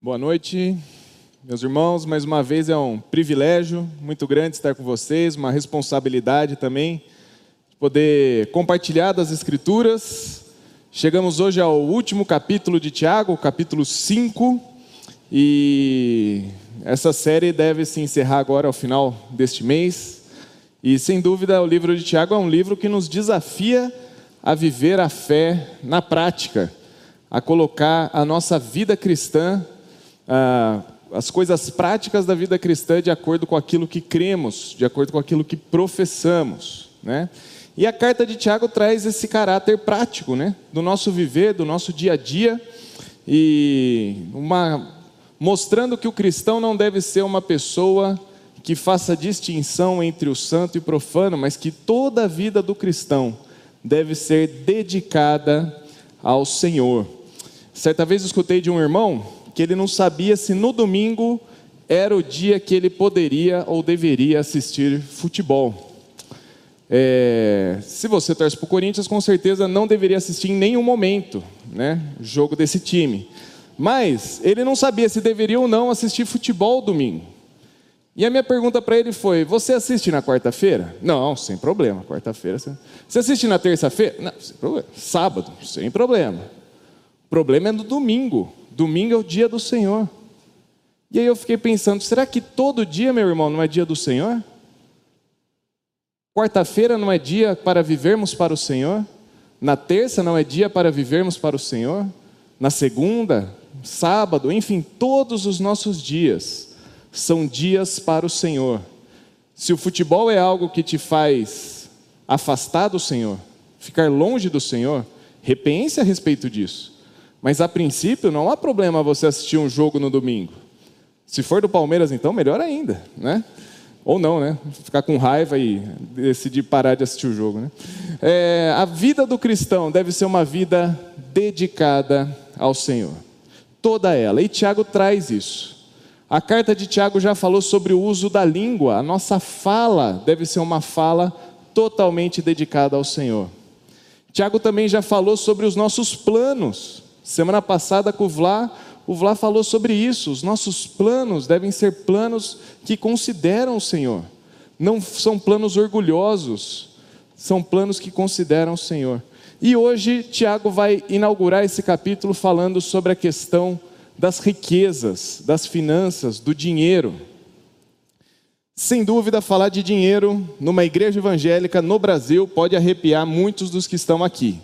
Boa noite, meus irmãos. Mais uma vez é um privilégio muito grande estar com vocês, uma responsabilidade também de poder compartilhar das Escrituras. Chegamos hoje ao último capítulo de Tiago, capítulo 5, e essa série deve se encerrar agora ao final deste mês. E sem dúvida, o livro de Tiago é um livro que nos desafia a viver a fé na prática, a colocar a nossa vida cristã ah, as coisas práticas da vida cristã de acordo com aquilo que cremos, de acordo com aquilo que professamos, né? E a carta de Tiago traz esse caráter prático, né, do nosso viver, do nosso dia a dia, e uma mostrando que o cristão não deve ser uma pessoa que faça distinção entre o santo e o profano, mas que toda a vida do cristão deve ser dedicada ao Senhor. Certa vez escutei de um irmão que ele não sabia se no domingo era o dia que ele poderia ou deveria assistir futebol. É, se você torce para o Corinthians, com certeza não deveria assistir em nenhum momento, né, jogo desse time. Mas ele não sabia se deveria ou não assistir futebol domingo. E a minha pergunta para ele foi: Você assiste na quarta-feira? Não, sem problema. Quarta-feira. Você assiste na terça-feira? Não, sem problema. Sábado? Sem problema. O problema é no domingo. Domingo é o dia do Senhor. E aí eu fiquei pensando: será que todo dia, meu irmão, não é dia do Senhor? Quarta-feira não é dia para vivermos para o Senhor? Na terça não é dia para vivermos para o Senhor? Na segunda, sábado, enfim, todos os nossos dias são dias para o Senhor. Se o futebol é algo que te faz afastar do Senhor, ficar longe do Senhor, repense a respeito disso. Mas a princípio não há problema você assistir um jogo no domingo. Se for do Palmeiras, então, melhor ainda, né? Ou não, né? Ficar com raiva e decidir parar de assistir o jogo, né? É, a vida do cristão deve ser uma vida dedicada ao Senhor. Toda ela. E Tiago traz isso. A carta de Tiago já falou sobre o uso da língua. A nossa fala deve ser uma fala totalmente dedicada ao Senhor. Tiago também já falou sobre os nossos planos. Semana passada com o Vlá, o Vlá falou sobre isso. Os nossos planos devem ser planos que consideram o Senhor. Não são planos orgulhosos, são planos que consideram o Senhor. E hoje Tiago vai inaugurar esse capítulo falando sobre a questão das riquezas, das finanças, do dinheiro. Sem dúvida, falar de dinheiro numa igreja evangélica no Brasil pode arrepiar muitos dos que estão aqui.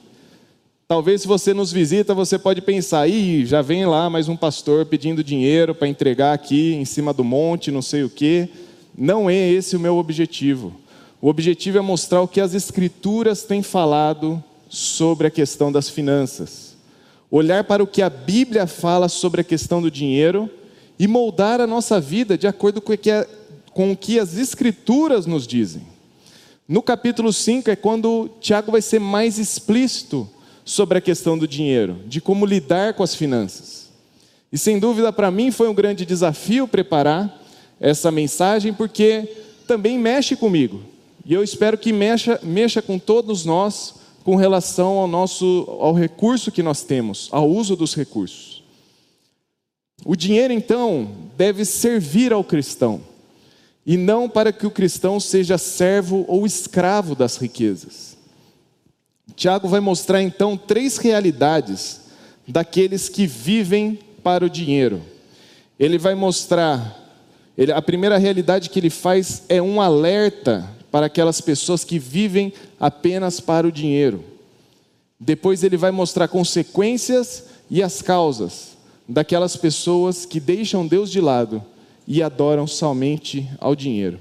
Talvez se você nos visita, você pode pensar, ih, já vem lá mais um pastor pedindo dinheiro para entregar aqui em cima do monte, não sei o quê. Não é esse o meu objetivo. O objetivo é mostrar o que as escrituras têm falado sobre a questão das finanças. Olhar para o que a Bíblia fala sobre a questão do dinheiro e moldar a nossa vida de acordo com o que, a, com o que as escrituras nos dizem. No capítulo 5 é quando Tiago vai ser mais explícito sobre a questão do dinheiro, de como lidar com as finanças. E sem dúvida para mim foi um grande desafio preparar essa mensagem, porque também mexe comigo. E eu espero que mexa, mexa com todos nós com relação ao nosso ao recurso que nós temos, ao uso dos recursos. O dinheiro então deve servir ao cristão e não para que o cristão seja servo ou escravo das riquezas. Tiago vai mostrar então três realidades daqueles que vivem para o dinheiro. Ele vai mostrar, ele, a primeira realidade que ele faz é um alerta para aquelas pessoas que vivem apenas para o dinheiro. Depois ele vai mostrar consequências e as causas daquelas pessoas que deixam Deus de lado e adoram somente ao dinheiro.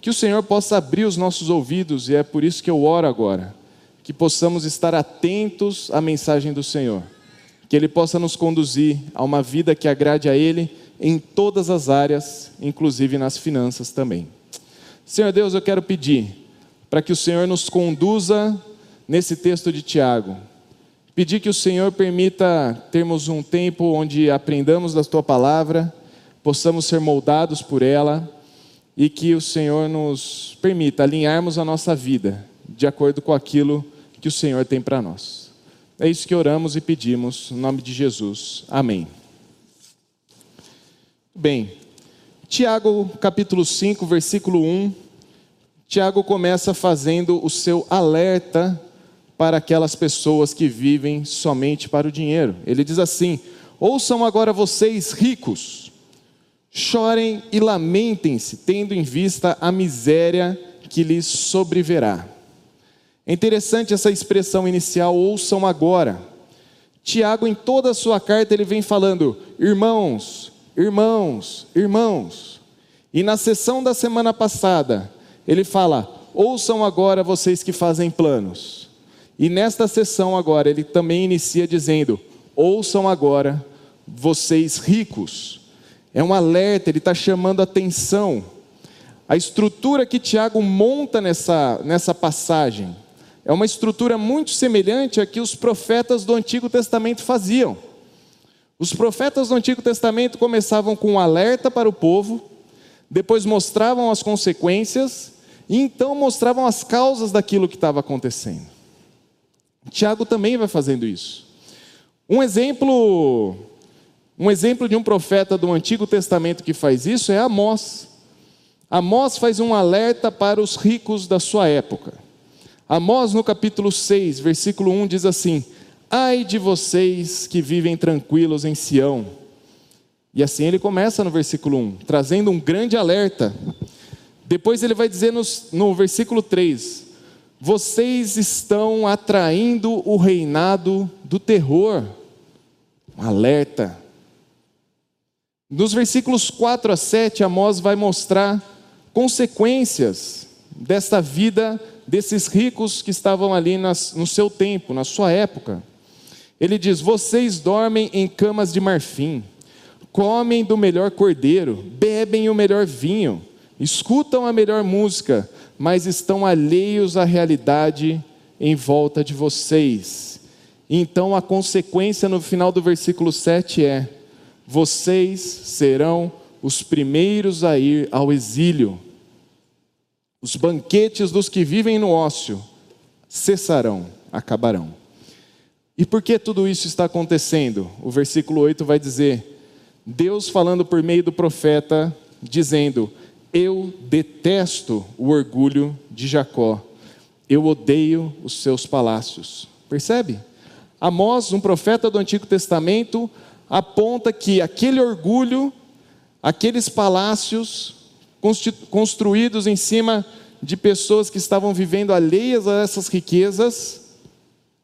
Que o Senhor possa abrir os nossos ouvidos, e é por isso que eu oro agora que possamos estar atentos à mensagem do Senhor, que Ele possa nos conduzir a uma vida que agrade a Ele em todas as áreas, inclusive nas finanças também. Senhor Deus, eu quero pedir para que o Senhor nos conduza nesse texto de Tiago. Pedir que o Senhor permita termos um tempo onde aprendamos da tua palavra, possamos ser moldados por ela e que o Senhor nos permita alinharmos a nossa vida de acordo com aquilo que que o Senhor tem para nós. É isso que oramos e pedimos, no nome de Jesus. Amém. Bem, Tiago capítulo 5, versículo 1, Tiago começa fazendo o seu alerta para aquelas pessoas que vivem somente para o dinheiro. Ele diz assim: Ouçam agora vocês ricos, chorem e lamentem-se, tendo em vista a miséria que lhes sobreverá. É interessante essa expressão inicial, ouçam agora. Tiago, em toda a sua carta, ele vem falando, irmãos, irmãos, irmãos. E na sessão da semana passada, ele fala, ouçam agora vocês que fazem planos. E nesta sessão agora, ele também inicia dizendo, ouçam agora vocês ricos. É um alerta, ele está chamando atenção. A estrutura que Tiago monta nessa, nessa passagem é uma estrutura muito semelhante à que os profetas do Antigo Testamento faziam. Os profetas do Antigo Testamento começavam com um alerta para o povo, depois mostravam as consequências e então mostravam as causas daquilo que estava acontecendo. Tiago também vai fazendo isso. Um exemplo um exemplo de um profeta do Antigo Testamento que faz isso é Amós. Amós faz um alerta para os ricos da sua época. Amós, no capítulo 6, versículo 1, diz assim: Ai de vocês que vivem tranquilos em Sião. E assim ele começa no versículo 1, trazendo um grande alerta. Depois ele vai dizer no, no versículo 3: Vocês estão atraindo o reinado do terror. Um alerta. Nos versículos 4 a 7, Amós vai mostrar consequências desta vida desses ricos que estavam ali nas, no seu tempo, na sua época. Ele diz: Vocês dormem em camas de marfim, comem do melhor cordeiro, bebem o melhor vinho, escutam a melhor música, mas estão alheios à realidade em volta de vocês. Então a consequência no final do versículo 7 é: vocês serão os primeiros a ir ao exílio. Os banquetes dos que vivem no ócio cessarão, acabarão. E por que tudo isso está acontecendo? O versículo 8 vai dizer: Deus falando por meio do profeta, dizendo: Eu detesto o orgulho de Jacó, eu odeio os seus palácios. Percebe? Amós, um profeta do Antigo Testamento, aponta que aquele orgulho, aqueles palácios construídos em cima de pessoas que estavam vivendo alheias a essas riquezas,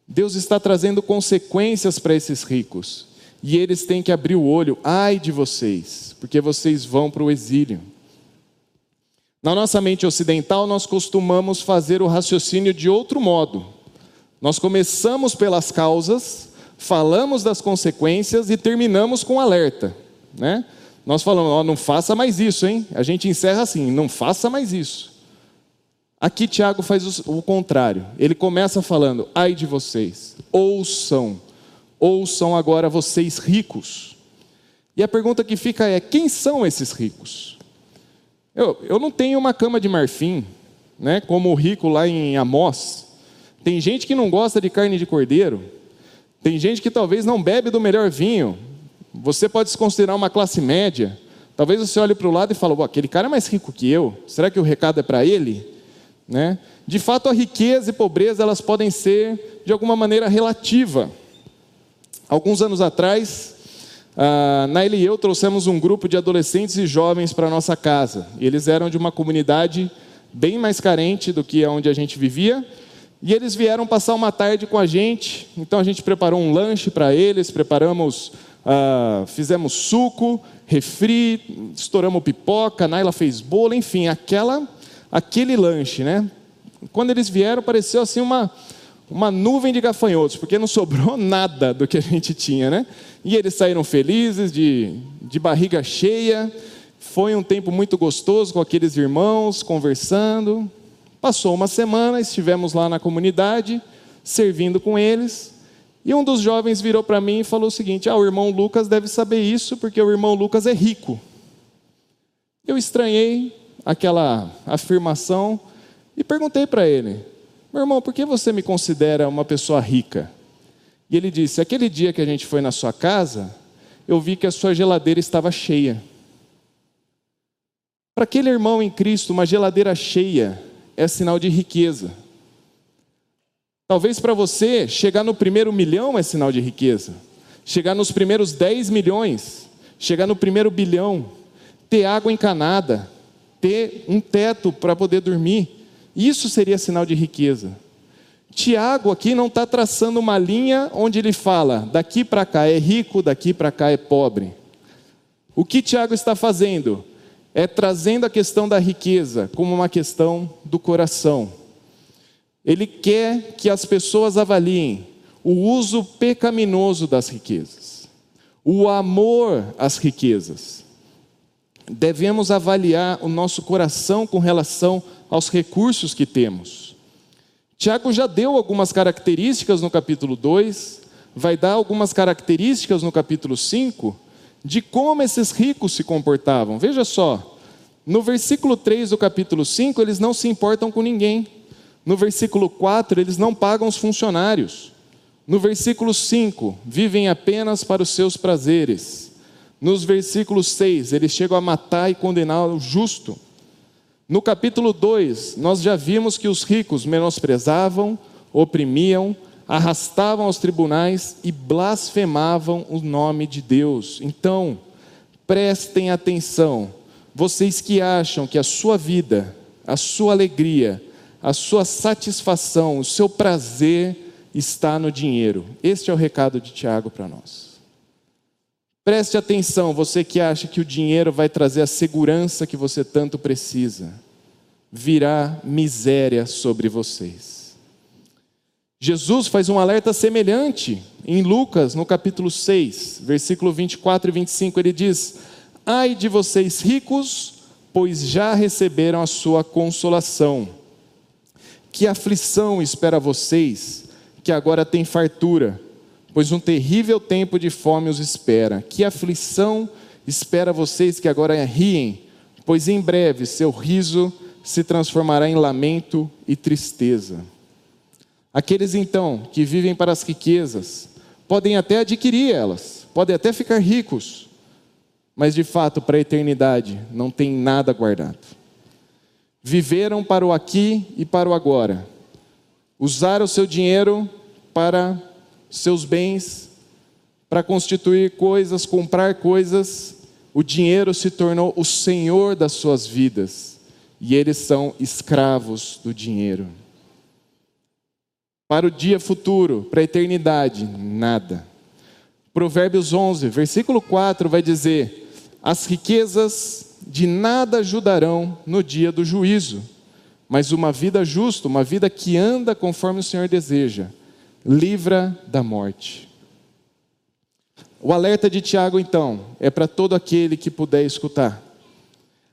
Deus está trazendo consequências para esses ricos. E eles têm que abrir o olho, ai de vocês, porque vocês vão para o exílio. Na nossa mente ocidental, nós costumamos fazer o raciocínio de outro modo. Nós começamos pelas causas falamos das consequências e terminamos com alerta, né? Nós falamos, ó, não faça mais isso, hein? A gente encerra assim, não faça mais isso. Aqui Tiago faz o contrário. Ele começa falando: ai de vocês, ouçam, ouçam agora vocês ricos. E a pergunta que fica é: quem são esses ricos? Eu, eu não tenho uma cama de marfim, né, como o rico lá em Amós. Tem gente que não gosta de carne de cordeiro, tem gente que talvez não bebe do melhor vinho. Você pode se considerar uma classe média. Talvez você olhe para o lado e fale: aquele cara é mais rico que eu. Será que o recado é para ele? Né? De fato, a riqueza e pobreza elas podem ser de alguma maneira relativa. Alguns anos atrás, a Naila e eu trouxemos um grupo de adolescentes e jovens para nossa casa. Eles eram de uma comunidade bem mais carente do que onde a gente vivia e eles vieram passar uma tarde com a gente, então a gente preparou um lanche para eles, preparamos, uh, fizemos suco, refri, estouramos pipoca, Naila fez bolo, enfim, aquela, aquele lanche, né? Quando eles vieram, pareceu assim uma, uma nuvem de gafanhotos, porque não sobrou nada do que a gente tinha, né? E eles saíram felizes, de, de barriga cheia. Foi um tempo muito gostoso com aqueles irmãos, conversando. Passou uma semana, estivemos lá na comunidade, servindo com eles, e um dos jovens virou para mim e falou o seguinte: Ah, o irmão Lucas deve saber isso, porque o irmão Lucas é rico. Eu estranhei aquela afirmação e perguntei para ele: Meu irmão, por que você me considera uma pessoa rica? E ele disse: Aquele dia que a gente foi na sua casa, eu vi que a sua geladeira estava cheia. Para aquele irmão em Cristo, uma geladeira cheia é sinal de riqueza. Talvez para você, chegar no primeiro milhão é sinal de riqueza. Chegar nos primeiros 10 milhões, chegar no primeiro bilhão, ter água encanada, ter um teto para poder dormir, isso seria sinal de riqueza. Tiago aqui não está traçando uma linha onde ele fala: daqui para cá é rico, daqui para cá é pobre. O que Tiago está fazendo? É trazendo a questão da riqueza como uma questão do coração. Ele quer que as pessoas avaliem o uso pecaminoso das riquezas, o amor às riquezas. Devemos avaliar o nosso coração com relação aos recursos que temos. Tiago já deu algumas características no capítulo 2, vai dar algumas características no capítulo 5 de como esses ricos se comportavam. Veja só, no versículo 3 do capítulo 5, eles não se importam com ninguém. No versículo 4, eles não pagam os funcionários. No versículo 5, vivem apenas para os seus prazeres. Nos versículos 6, eles chegam a matar e condenar o justo. No capítulo 2, nós já vimos que os ricos menosprezavam, oprimiam, arrastavam aos tribunais e blasfemavam o nome de Deus. Então, prestem atenção, vocês que acham que a sua vida, a sua alegria, a sua satisfação, o seu prazer está no dinheiro. Este é o recado de Tiago para nós. Preste atenção, você que acha que o dinheiro vai trazer a segurança que você tanto precisa. Virá miséria sobre vocês. Jesus faz um alerta semelhante em Lucas, no capítulo 6, versículo 24 e 25. Ele diz: Ai de vocês ricos, pois já receberam a sua consolação. Que aflição espera vocês, que agora têm fartura pois um terrível tempo de fome os espera. Que aflição espera vocês que agora riem, pois em breve seu riso se transformará em lamento e tristeza. Aqueles então que vivem para as riquezas podem até adquirir elas, podem até ficar ricos, mas de fato para a eternidade não tem nada guardado. Viveram para o aqui e para o agora, usaram o seu dinheiro para seus bens para constituir coisas, comprar coisas, o dinheiro se tornou o senhor das suas vidas e eles são escravos do dinheiro. Para o dia futuro, para a eternidade, nada. Provérbios 11, versículo 4 vai dizer: As riquezas de nada ajudarão no dia do juízo, mas uma vida justa, uma vida que anda conforme o Senhor deseja, livra da morte. O alerta de Tiago, então, é para todo aquele que puder escutar.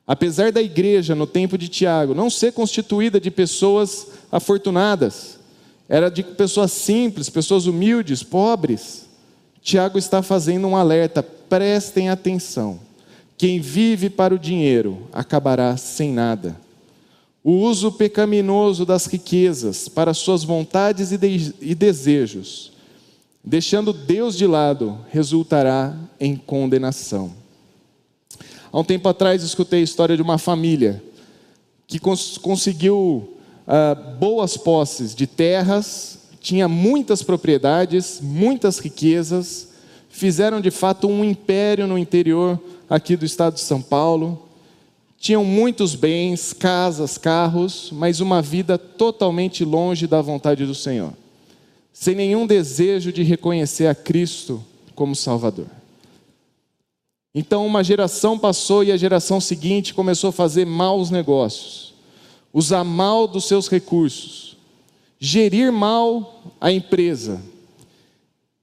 Apesar da igreja, no tempo de Tiago, não ser constituída de pessoas afortunadas, era de pessoas simples, pessoas humildes, pobres, Tiago está fazendo um alerta: prestem atenção. Quem vive para o dinheiro acabará sem nada o uso pecaminoso das riquezas para suas vontades e, de e desejos, deixando Deus de lado, resultará em condenação. Há um tempo atrás escutei a história de uma família que cons conseguiu ah, boas posses de terras, tinha muitas propriedades, muitas riquezas, fizeram de fato um império no interior aqui do estado de São Paulo tinham muitos bens, casas, carros, mas uma vida totalmente longe da vontade do Senhor, sem nenhum desejo de reconhecer a Cristo como Salvador. Então, uma geração passou e a geração seguinte começou a fazer maus negócios, usar mal dos seus recursos, gerir mal a empresa.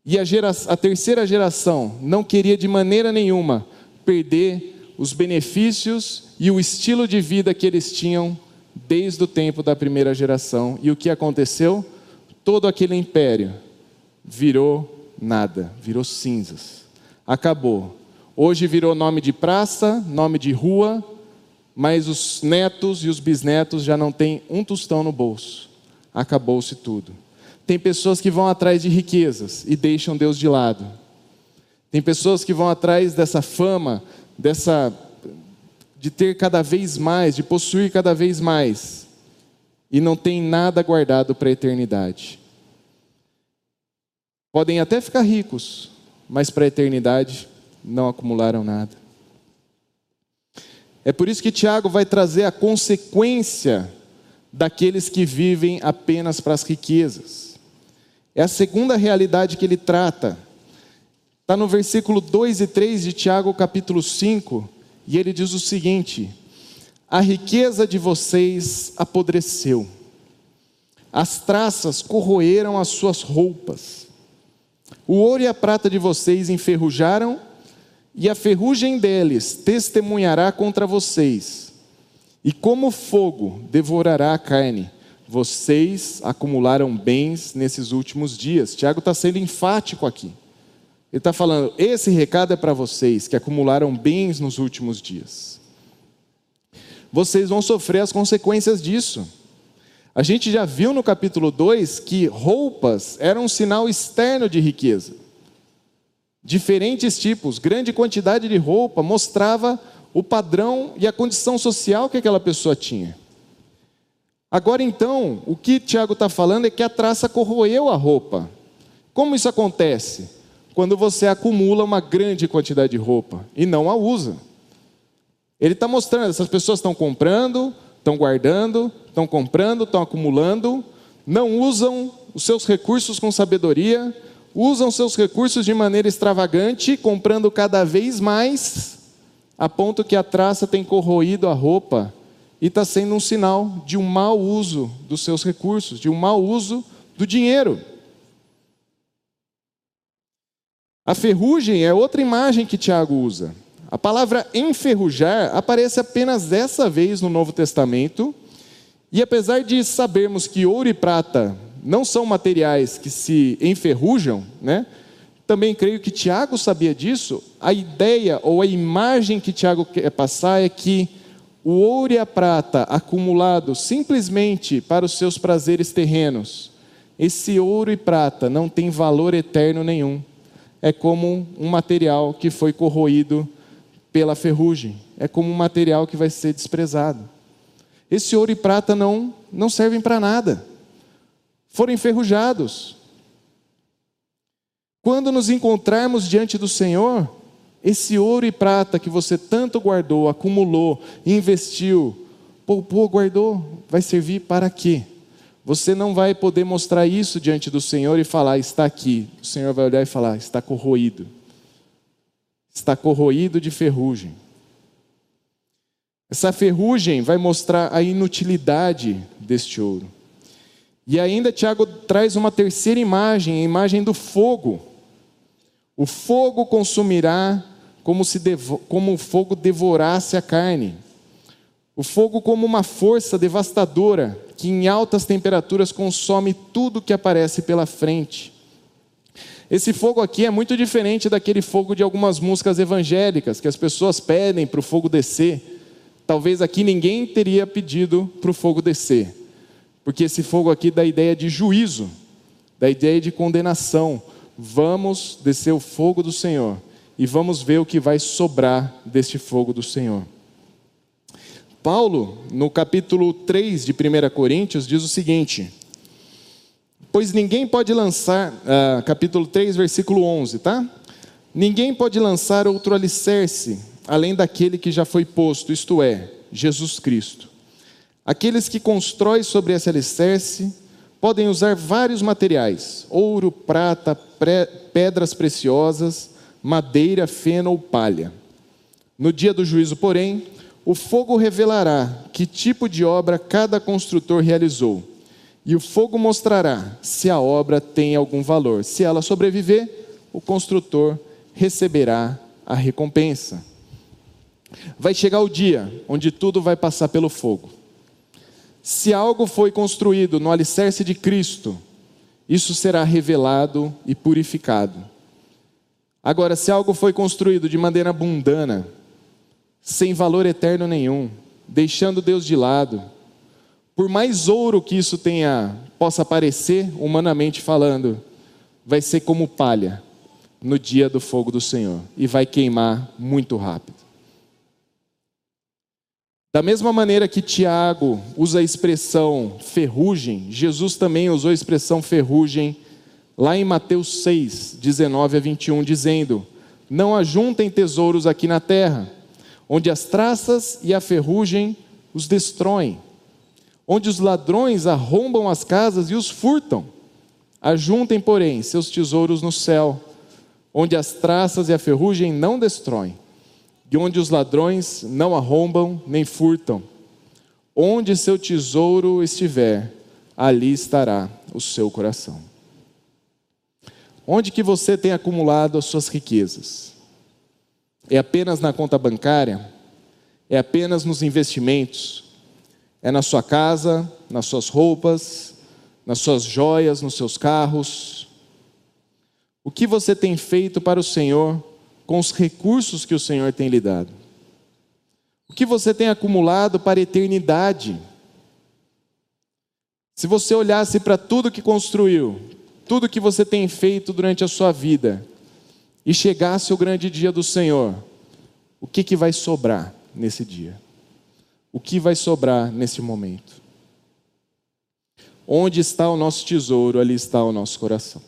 E a, gera, a terceira geração não queria de maneira nenhuma perder os benefícios e o estilo de vida que eles tinham desde o tempo da primeira geração. E o que aconteceu? Todo aquele império virou nada, virou cinzas. Acabou. Hoje virou nome de praça, nome de rua, mas os netos e os bisnetos já não têm um tostão no bolso. Acabou-se tudo. Tem pessoas que vão atrás de riquezas e deixam Deus de lado. Tem pessoas que vão atrás dessa fama, dessa de ter cada vez mais, de possuir cada vez mais, e não tem nada guardado para a eternidade. Podem até ficar ricos, mas para a eternidade não acumularam nada. É por isso que Tiago vai trazer a consequência daqueles que vivem apenas para as riquezas. É a segunda realidade que ele trata. Está no versículo 2 e 3 de Tiago, capítulo 5, e ele diz o seguinte: A riqueza de vocês apodreceu, as traças corroeram as suas roupas, o ouro e a prata de vocês enferrujaram, e a ferrugem deles testemunhará contra vocês, e como fogo devorará a carne. Vocês acumularam bens nesses últimos dias. Tiago está sendo enfático aqui. Ele está falando: esse recado é para vocês que acumularam bens nos últimos dias. Vocês vão sofrer as consequências disso. A gente já viu no capítulo 2 que roupas eram um sinal externo de riqueza. Diferentes tipos, grande quantidade de roupa mostrava o padrão e a condição social que aquela pessoa tinha. Agora então, o que Tiago está falando é que a traça corroeu a roupa. Como isso acontece? Quando você acumula uma grande quantidade de roupa e não a usa. Ele está mostrando, essas pessoas estão comprando, estão guardando, estão comprando, estão acumulando, não usam os seus recursos com sabedoria, usam seus recursos de maneira extravagante, comprando cada vez mais, a ponto que a traça tem corroído a roupa e está sendo um sinal de um mau uso dos seus recursos, de um mau uso do dinheiro. A ferrugem é outra imagem que Tiago usa. A palavra enferrujar aparece apenas dessa vez no Novo Testamento, e apesar de sabermos que ouro e prata não são materiais que se enferrujam, né? Também creio que Tiago sabia disso. A ideia ou a imagem que Tiago quer passar é que o ouro e a prata acumulado simplesmente para os seus prazeres terrenos, esse ouro e prata não tem valor eterno nenhum é como um material que foi corroído pela ferrugem, é como um material que vai ser desprezado. Esse ouro e prata não, não servem para nada, foram enferrujados. Quando nos encontrarmos diante do Senhor, esse ouro e prata que você tanto guardou, acumulou, investiu, poupou, guardou, vai servir para quê? Você não vai poder mostrar isso diante do Senhor e falar, está aqui. O Senhor vai olhar e falar, está corroído. Está corroído de ferrugem. Essa ferrugem vai mostrar a inutilidade deste ouro. E ainda Tiago traz uma terceira imagem, a imagem do fogo. O fogo consumirá como se como o fogo devorasse a carne. O fogo como uma força devastadora que em altas temperaturas consome tudo que aparece pela frente. Esse fogo aqui é muito diferente daquele fogo de algumas músicas evangélicas que as pessoas pedem para o fogo descer. Talvez aqui ninguém teria pedido para o fogo descer, porque esse fogo aqui dá a ideia de juízo, da ideia de condenação. Vamos descer o fogo do Senhor e vamos ver o que vai sobrar deste fogo do Senhor. Paulo, no capítulo 3 de 1 Coríntios, diz o seguinte: Pois ninguém pode lançar, uh, capítulo 3, versículo 11, tá? Ninguém pode lançar outro alicerce além daquele que já foi posto, isto é, Jesus Cristo. Aqueles que constroem sobre esse alicerce podem usar vários materiais: ouro, prata, pedras preciosas, madeira, feno ou palha. No dia do juízo, porém, o fogo revelará que tipo de obra cada construtor realizou, e o fogo mostrará se a obra tem algum valor. Se ela sobreviver, o construtor receberá a recompensa. Vai chegar o dia onde tudo vai passar pelo fogo. Se algo foi construído no alicerce de Cristo, isso será revelado e purificado. Agora, se algo foi construído de maneira mundana, sem valor eterno nenhum, deixando Deus de lado. Por mais ouro que isso tenha possa parecer, humanamente falando, vai ser como palha no dia do fogo do Senhor e vai queimar muito rápido. Da mesma maneira que Tiago usa a expressão ferrugem, Jesus também usou a expressão ferrugem lá em Mateus 6, 19 a 21, dizendo: Não ajuntem tesouros aqui na terra, onde as traças e a ferrugem os destroem, onde os ladrões arrombam as casas e os furtam. Ajuntem, porém, seus tesouros no céu, onde as traças e a ferrugem não destroem de onde os ladrões não arrombam nem furtam. Onde seu tesouro estiver, ali estará o seu coração. Onde que você tem acumulado as suas riquezas? É apenas na conta bancária? É apenas nos investimentos? É na sua casa, nas suas roupas, nas suas joias, nos seus carros? O que você tem feito para o Senhor com os recursos que o Senhor tem lhe dado? O que você tem acumulado para a eternidade? Se você olhasse para tudo que construiu, tudo que você tem feito durante a sua vida, e chegasse o grande dia do Senhor, o que, que vai sobrar nesse dia? O que vai sobrar nesse momento? Onde está o nosso tesouro, ali está o nosso coração.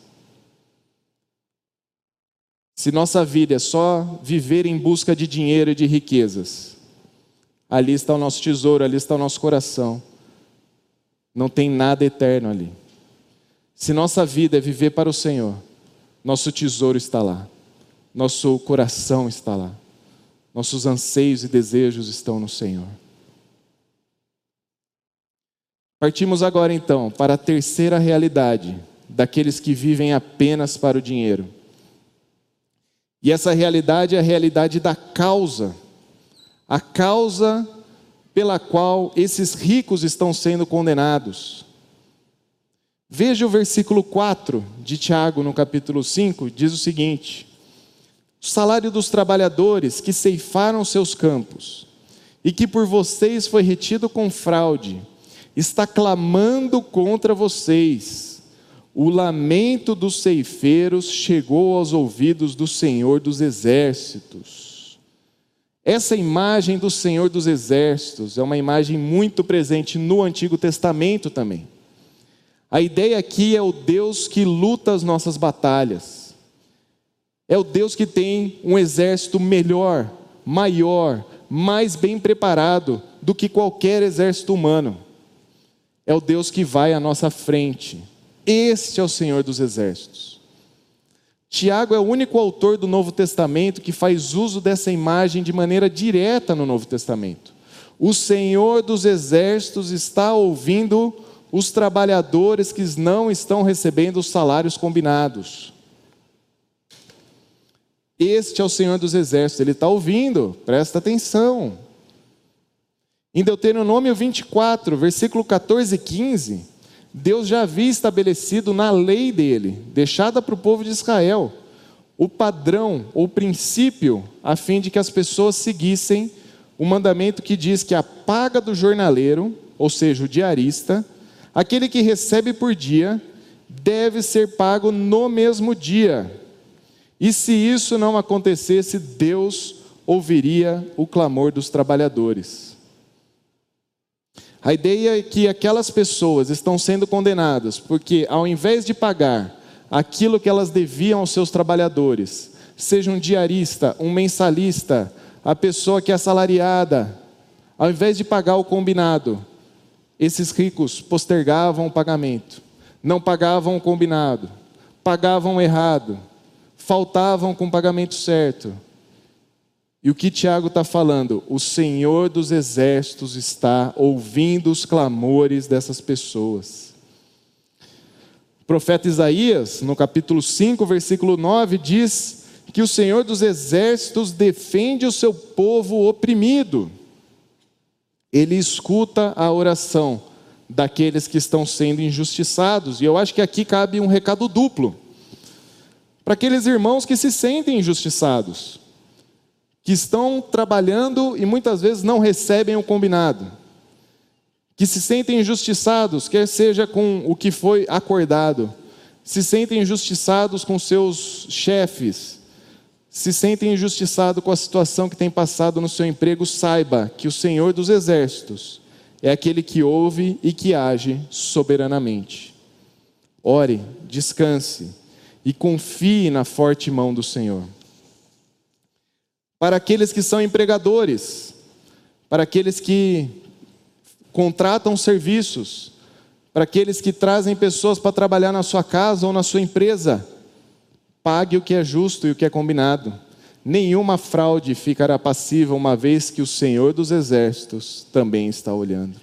Se nossa vida é só viver em busca de dinheiro e de riquezas, ali está o nosso tesouro, ali está o nosso coração. Não tem nada eterno ali. Se nossa vida é viver para o Senhor, nosso tesouro está lá, nosso coração está lá, nossos anseios e desejos estão no Senhor. Partimos agora então para a terceira realidade daqueles que vivem apenas para o dinheiro. E essa realidade é a realidade da causa, a causa pela qual esses ricos estão sendo condenados. Veja o versículo 4 de Tiago, no capítulo 5, diz o seguinte: salário dos trabalhadores que ceifaram seus campos, e que por vocês foi retido com fraude, está clamando contra vocês o lamento dos ceifeiros chegou aos ouvidos do Senhor dos exércitos. Essa imagem do Senhor dos exércitos é uma imagem muito presente no Antigo Testamento também. A ideia aqui é o Deus que luta as nossas batalhas. É o Deus que tem um exército melhor, maior, mais bem preparado do que qualquer exército humano. É o Deus que vai à nossa frente este é o Senhor dos exércitos. Tiago é o único autor do Novo Testamento que faz uso dessa imagem de maneira direta no Novo Testamento. O Senhor dos exércitos está ouvindo os trabalhadores que não estão recebendo os salários combinados. Este é o Senhor dos exércitos, ele está ouvindo, presta atenção. Em Deuteronômio 24, versículo 14 e 15, Deus já havia estabelecido na lei dele, deixada para o povo de Israel, o padrão ou princípio a fim de que as pessoas seguissem o mandamento que diz que a paga do jornaleiro, ou seja, o diarista, aquele que recebe por dia, deve ser pago no mesmo dia. E se isso não acontecesse, Deus ouviria o clamor dos trabalhadores. A ideia é que aquelas pessoas estão sendo condenadas porque, ao invés de pagar aquilo que elas deviam aos seus trabalhadores, seja um diarista, um mensalista, a pessoa que é assalariada, ao invés de pagar o combinado, esses ricos postergavam o pagamento, não pagavam o combinado, pagavam errado, faltavam com o pagamento certo. E o que Tiago está falando? O Senhor dos exércitos está ouvindo os clamores dessas pessoas. O profeta Isaías, no capítulo 5, versículo 9, diz que o Senhor dos exércitos defende o seu povo oprimido. Ele escuta a oração daqueles que estão sendo injustiçados. E eu acho que aqui cabe um recado duplo. Para aqueles irmãos que se sentem injustiçados que estão trabalhando e muitas vezes não recebem o combinado, que se sentem injustiçados, quer seja com o que foi acordado, se sentem injustiçados com seus chefes, se sente injustiçado com a situação que tem passado no seu emprego, saiba que o Senhor dos Exércitos é aquele que ouve e que age soberanamente. Ore, descanse e confie na forte mão do Senhor. Para aqueles que são empregadores, para aqueles que contratam serviços, para aqueles que trazem pessoas para trabalhar na sua casa ou na sua empresa, Pague o que é justo e o que é combinado. Nenhuma fraude ficará passiva, uma vez que o Senhor dos Exércitos também está olhando.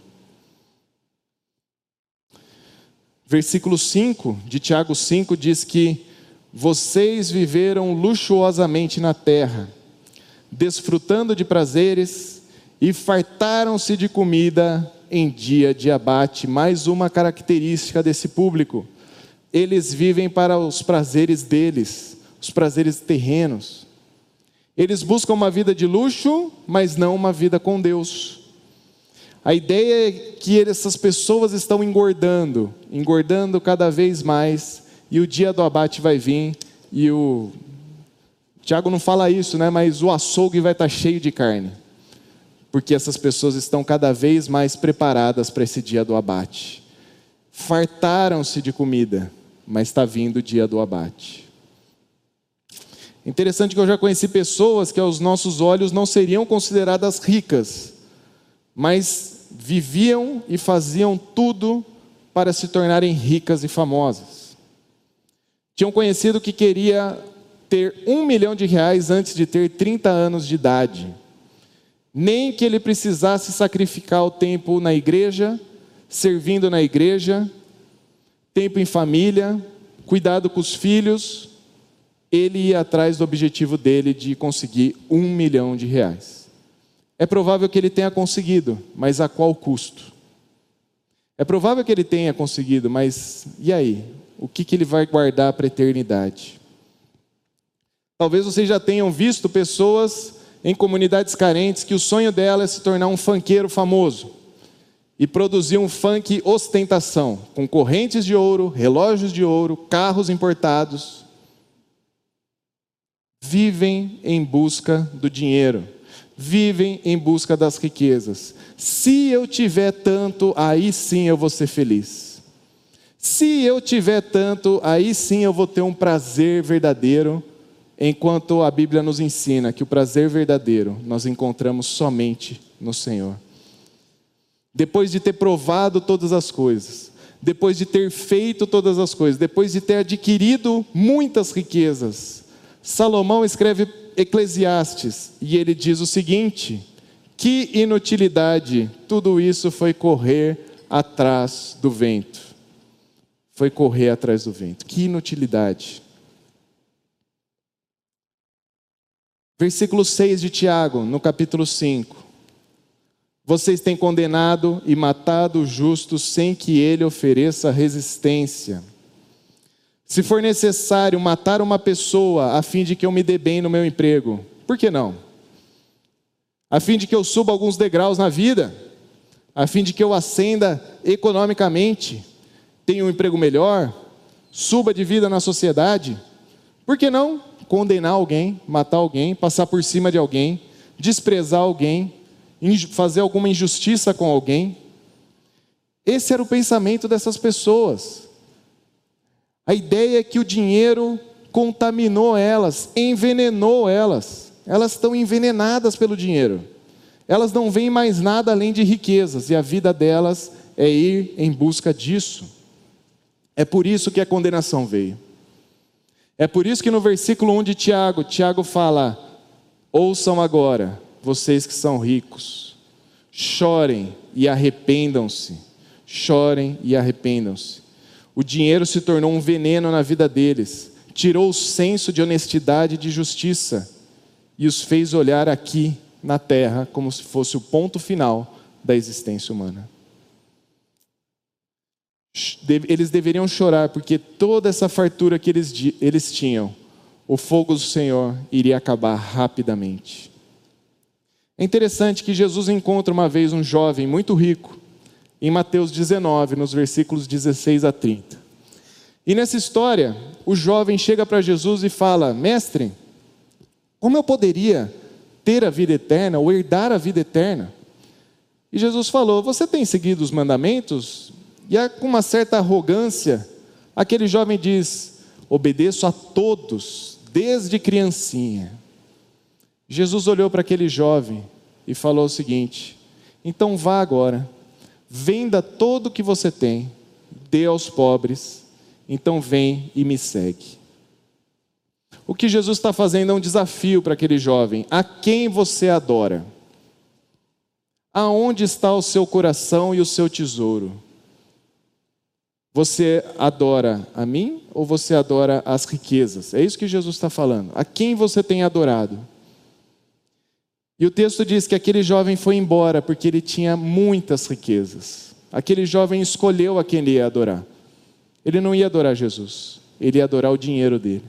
Versículo 5 de Tiago 5 diz que vocês viveram luxuosamente na terra, desfrutando de prazeres e fartaram-se de comida em dia de abate. Mais uma característica desse público eles vivem para os prazeres deles, os prazeres terrenos. Eles buscam uma vida de luxo, mas não uma vida com Deus. A ideia é que essas pessoas estão engordando, engordando cada vez mais, e o dia do abate vai vir, e o. Tiago não fala isso, né? Mas o açougue vai estar cheio de carne, porque essas pessoas estão cada vez mais preparadas para esse dia do abate. Fartaram-se de comida, mas está vindo o dia do abate. Interessante que eu já conheci pessoas que aos nossos olhos não seriam consideradas ricas, mas viviam e faziam tudo para se tornarem ricas e famosas. Tinham conhecido que queria ter um milhão de reais antes de ter 30 anos de idade. Nem que ele precisasse sacrificar o tempo na igreja, servindo na igreja, tempo em família, cuidado com os filhos, ele ia atrás do objetivo dele de conseguir um milhão de reais. É provável que ele tenha conseguido, mas a qual custo? É provável que ele tenha conseguido, mas e aí? O que, que ele vai guardar para a eternidade? Talvez vocês já tenham visto pessoas em comunidades carentes que o sonho dela é se tornar um fanqueiro famoso e produziam um funk ostentação, com correntes de ouro, relógios de ouro, carros importados. Vivem em busca do dinheiro, vivem em busca das riquezas. Se eu tiver tanto, aí sim eu vou ser feliz. Se eu tiver tanto, aí sim eu vou ter um prazer verdadeiro, enquanto a Bíblia nos ensina que o prazer verdadeiro nós encontramos somente no Senhor depois de ter provado todas as coisas, depois de ter feito todas as coisas, depois de ter adquirido muitas riquezas, Salomão escreve Eclesiastes e ele diz o seguinte: que inutilidade tudo isso foi correr atrás do vento. Foi correr atrás do vento. Que inutilidade. Versículo 6 de Tiago, no capítulo 5. Vocês têm condenado e matado o justo sem que ele ofereça resistência. Se for necessário matar uma pessoa a fim de que eu me dê bem no meu emprego, por que não? A fim de que eu suba alguns degraus na vida, a fim de que eu ascenda economicamente, tenha um emprego melhor, suba de vida na sociedade, por que não condenar alguém, matar alguém, passar por cima de alguém, desprezar alguém, fazer alguma injustiça com alguém. Esse era o pensamento dessas pessoas. A ideia é que o dinheiro contaminou elas, envenenou elas. Elas estão envenenadas pelo dinheiro. Elas não veem mais nada além de riquezas e a vida delas é ir em busca disso. É por isso que a condenação veio. É por isso que no versículo 1 de Tiago, Tiago fala: Ouçam agora, vocês que são ricos, chorem e arrependam-se. Chorem e arrependam-se. O dinheiro se tornou um veneno na vida deles, tirou o senso de honestidade e de justiça e os fez olhar aqui na terra como se fosse o ponto final da existência humana. Eles deveriam chorar porque toda essa fartura que eles, eles tinham, o fogo do Senhor iria acabar rapidamente. É interessante que Jesus encontra uma vez um jovem muito rico, em Mateus 19, nos versículos 16 a 30. E nessa história, o jovem chega para Jesus e fala: Mestre, Como eu poderia ter a vida eterna ou herdar a vida eterna? E Jesus falou: Você tem seguido os mandamentos? E com uma certa arrogância, aquele jovem diz: Obedeço a todos, desde criancinha. Jesus olhou para aquele jovem e falou o seguinte: Então vá agora, venda todo o que você tem, dê aos pobres, então vem e me segue. O que Jesus está fazendo é um desafio para aquele jovem: a quem você adora? Aonde está o seu coração e o seu tesouro? Você adora a mim ou você adora as riquezas? É isso que Jesus está falando. A quem você tem adorado? E o texto diz que aquele jovem foi embora porque ele tinha muitas riquezas. Aquele jovem escolheu a quem ele ia adorar. Ele não ia adorar Jesus, ele ia adorar o dinheiro dele.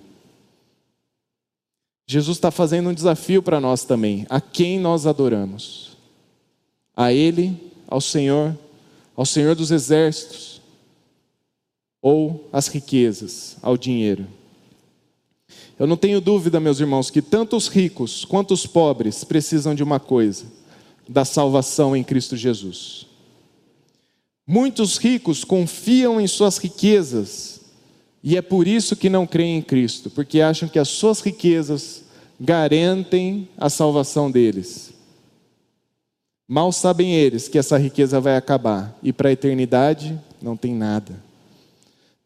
Jesus está fazendo um desafio para nós também. A quem nós adoramos? A Ele, ao Senhor, ao Senhor dos exércitos, ou às riquezas, ao dinheiro? Eu não tenho dúvida, meus irmãos, que tanto os ricos quanto os pobres precisam de uma coisa: da salvação em Cristo Jesus. Muitos ricos confiam em suas riquezas e é por isso que não creem em Cristo, porque acham que as suas riquezas garantem a salvação deles. Mal sabem eles que essa riqueza vai acabar e para a eternidade não tem nada.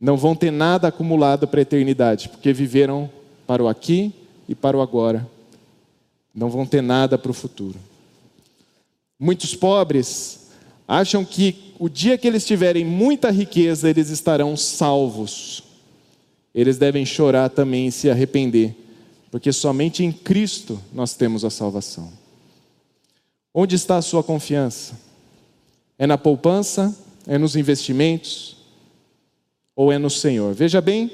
Não vão ter nada acumulado para a eternidade, porque viveram para o aqui e para o agora. Não vão ter nada para o futuro. Muitos pobres acham que o dia que eles tiverem muita riqueza, eles estarão salvos. Eles devem chorar também e se arrepender, porque somente em Cristo nós temos a salvação. Onde está a sua confiança? É na poupança? É nos investimentos? Ou é no Senhor? Veja bem,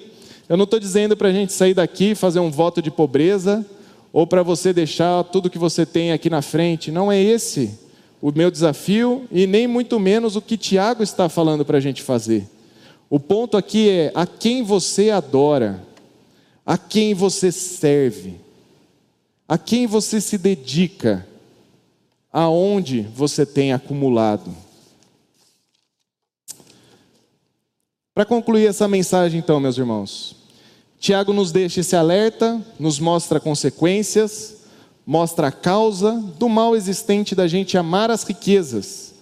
eu não estou dizendo para a gente sair daqui e fazer um voto de pobreza, ou para você deixar tudo que você tem aqui na frente. Não é esse o meu desafio e nem muito menos o que Tiago está falando para a gente fazer. O ponto aqui é a quem você adora, a quem você serve, a quem você se dedica, aonde você tem acumulado. Para concluir essa mensagem, então, meus irmãos, Tiago nos deixa esse alerta, nos mostra consequências, mostra a causa do mal existente da gente amar as riquezas,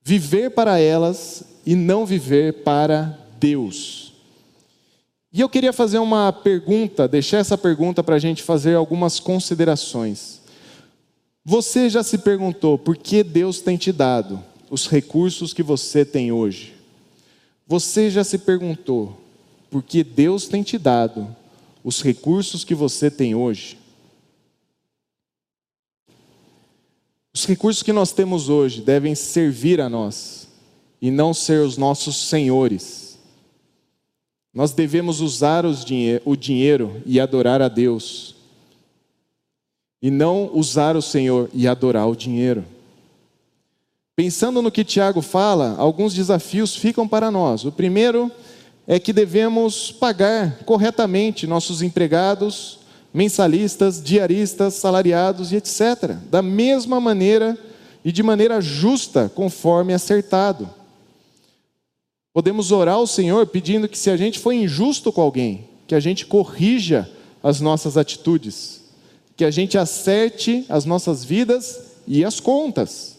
viver para elas e não viver para Deus. E eu queria fazer uma pergunta, deixar essa pergunta para a gente fazer algumas considerações. Você já se perguntou por que Deus tem te dado os recursos que você tem hoje? Você já se perguntou porque Deus tem te dado os recursos que você tem hoje. Os recursos que nós temos hoje devem servir a nós e não ser os nossos senhores. Nós devemos usar o dinheiro e adorar a Deus, e não usar o Senhor e adorar o dinheiro. Pensando no que Tiago fala, alguns desafios ficam para nós. O primeiro é que devemos pagar corretamente nossos empregados, mensalistas, diaristas, salariados e etc., da mesma maneira e de maneira justa, conforme acertado. Podemos orar ao Senhor pedindo que, se a gente foi injusto com alguém, que a gente corrija as nossas atitudes, que a gente acerte as nossas vidas e as contas.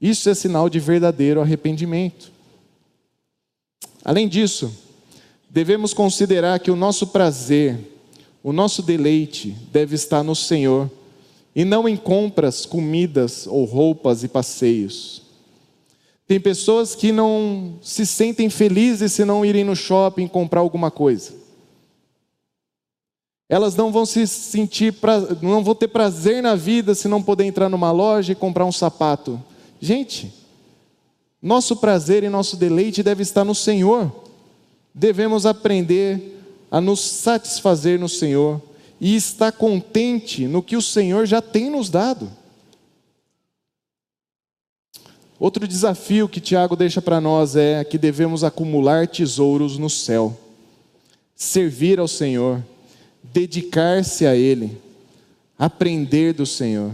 Isso é sinal de verdadeiro arrependimento. Além disso, devemos considerar que o nosso prazer, o nosso deleite deve estar no Senhor e não em compras, comidas ou roupas e passeios. Tem pessoas que não se sentem felizes se não irem no shopping comprar alguma coisa. Elas não vão se sentir, não vão ter prazer na vida se não poder entrar numa loja e comprar um sapato. Gente, nosso prazer e nosso deleite deve estar no Senhor. Devemos aprender a nos satisfazer no Senhor e estar contente no que o Senhor já tem nos dado. Outro desafio que Tiago deixa para nós é que devemos acumular tesouros no céu, servir ao Senhor, dedicar-se a Ele, aprender do Senhor.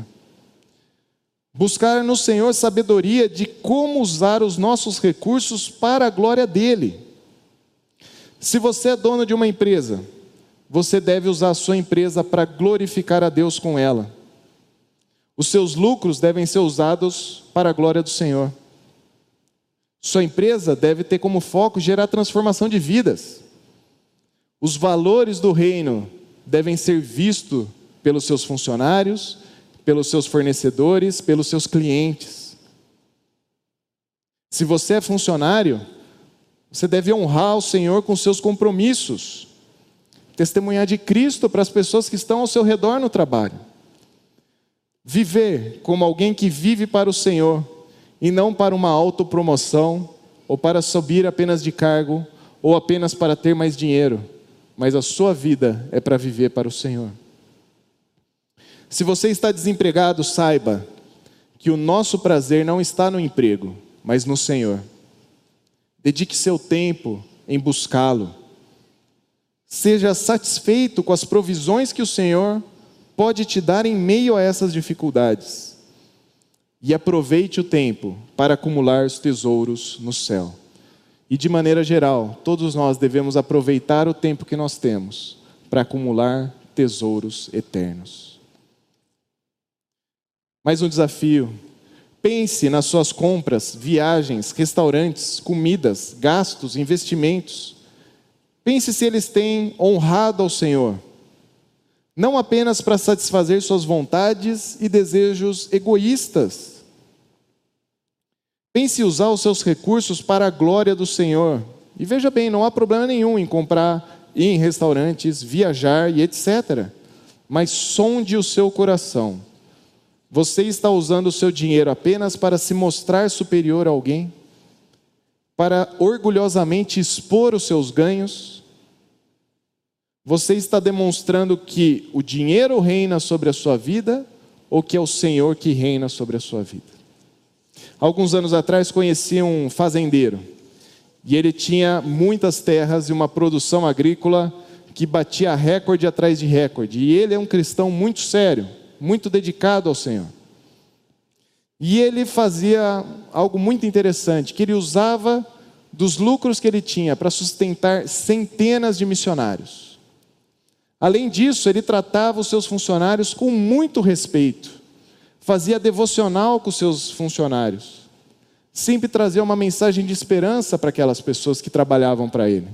Buscar no Senhor sabedoria de como usar os nossos recursos para a glória dele. Se você é dono de uma empresa, você deve usar a sua empresa para glorificar a Deus com ela. Os seus lucros devem ser usados para a glória do Senhor. Sua empresa deve ter como foco gerar transformação de vidas. Os valores do reino devem ser vistos pelos seus funcionários pelos seus fornecedores, pelos seus clientes. Se você é funcionário, você deve honrar o Senhor com seus compromissos, testemunhar de Cristo para as pessoas que estão ao seu redor no trabalho. Viver como alguém que vive para o Senhor e não para uma autopromoção ou para subir apenas de cargo ou apenas para ter mais dinheiro, mas a sua vida é para viver para o Senhor. Se você está desempregado, saiba que o nosso prazer não está no emprego, mas no Senhor. Dedique seu tempo em buscá-lo. Seja satisfeito com as provisões que o Senhor pode te dar em meio a essas dificuldades. E aproveite o tempo para acumular os tesouros no céu. E de maneira geral, todos nós devemos aproveitar o tempo que nós temos para acumular tesouros eternos. Mais um desafio. Pense nas suas compras, viagens, restaurantes, comidas, gastos, investimentos. Pense se eles têm honrado ao Senhor. Não apenas para satisfazer suas vontades e desejos egoístas. Pense em usar os seus recursos para a glória do Senhor. E veja bem, não há problema nenhum em comprar, ir em restaurantes, viajar e etc. Mas sonde o seu coração você está usando o seu dinheiro apenas para se mostrar superior a alguém? Para orgulhosamente expor os seus ganhos? Você está demonstrando que o dinheiro reina sobre a sua vida ou que é o Senhor que reina sobre a sua vida? Alguns anos atrás conheci um fazendeiro e ele tinha muitas terras e uma produção agrícola que batia recorde atrás de recorde. E ele é um cristão muito sério muito dedicado ao Senhor. E ele fazia algo muito interessante, que ele usava dos lucros que ele tinha para sustentar centenas de missionários. Além disso, ele tratava os seus funcionários com muito respeito, fazia devocional com os seus funcionários, sempre trazia uma mensagem de esperança para aquelas pessoas que trabalhavam para ele.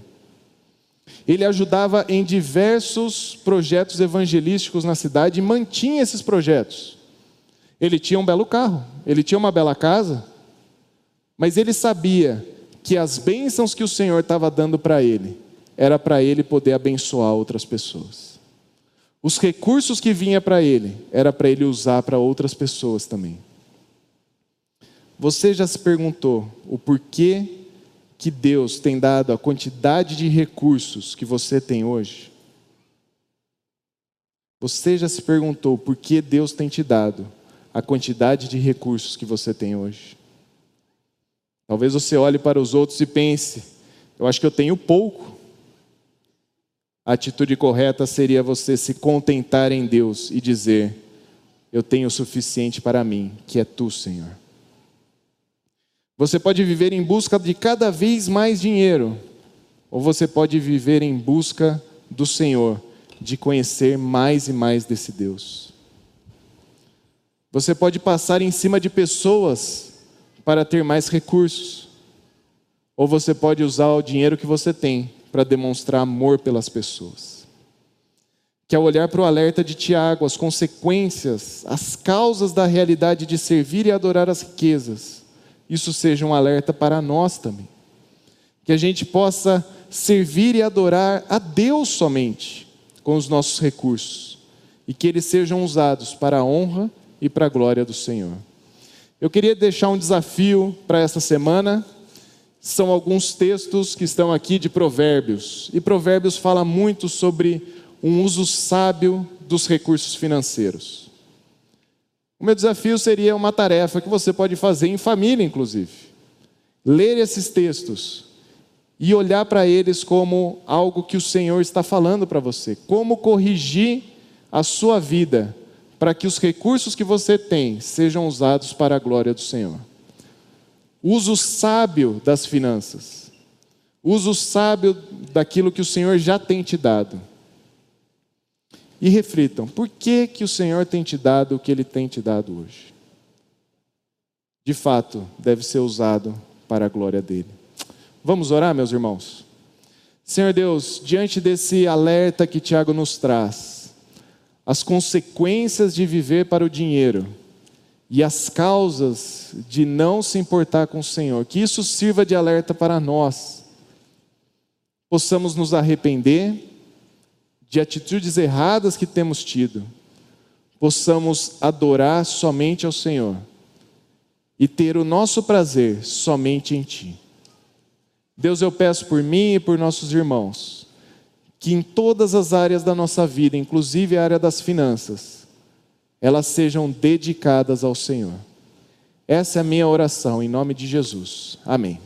Ele ajudava em diversos projetos evangelísticos na cidade e mantinha esses projetos. Ele tinha um belo carro, ele tinha uma bela casa, mas ele sabia que as bênçãos que o Senhor estava dando para ele era para ele poder abençoar outras pessoas. Os recursos que vinha para ele era para ele usar para outras pessoas também. Você já se perguntou o porquê que Deus tem dado a quantidade de recursos que você tem hoje? Você já se perguntou por que Deus tem te dado a quantidade de recursos que você tem hoje? Talvez você olhe para os outros e pense: eu acho que eu tenho pouco. A atitude correta seria você se contentar em Deus e dizer: Eu tenho o suficiente para mim, que é tu, Senhor. Você pode viver em busca de cada vez mais dinheiro, ou você pode viver em busca do Senhor, de conhecer mais e mais desse Deus. Você pode passar em cima de pessoas para ter mais recursos, ou você pode usar o dinheiro que você tem para demonstrar amor pelas pessoas. Que ao olhar para o alerta de Tiago, as consequências, as causas da realidade de servir e adorar as riquezas, isso seja um alerta para nós também. Que a gente possa servir e adorar a Deus somente com os nossos recursos e que eles sejam usados para a honra e para a glória do Senhor. Eu queria deixar um desafio para esta semana. São alguns textos que estão aqui de Provérbios. E Provérbios fala muito sobre um uso sábio dos recursos financeiros. O meu desafio seria uma tarefa que você pode fazer em família, inclusive. Ler esses textos e olhar para eles como algo que o Senhor está falando para você. Como corrigir a sua vida para que os recursos que você tem sejam usados para a glória do Senhor. Uso sábio das finanças. Uso sábio daquilo que o Senhor já tem te dado. E reflitam, por que, que o Senhor tem te dado o que Ele tem te dado hoje? De fato, deve ser usado para a glória dEle. Vamos orar, meus irmãos? Senhor Deus, diante desse alerta que Tiago nos traz, as consequências de viver para o dinheiro e as causas de não se importar com o Senhor, que isso sirva de alerta para nós, possamos nos arrepender de atitudes erradas que temos tido, possamos adorar somente ao Senhor e ter o nosso prazer somente em Ti. Deus, eu peço por mim e por nossos irmãos, que em todas as áreas da nossa vida, inclusive a área das finanças, elas sejam dedicadas ao Senhor. Essa é a minha oração, em nome de Jesus. Amém.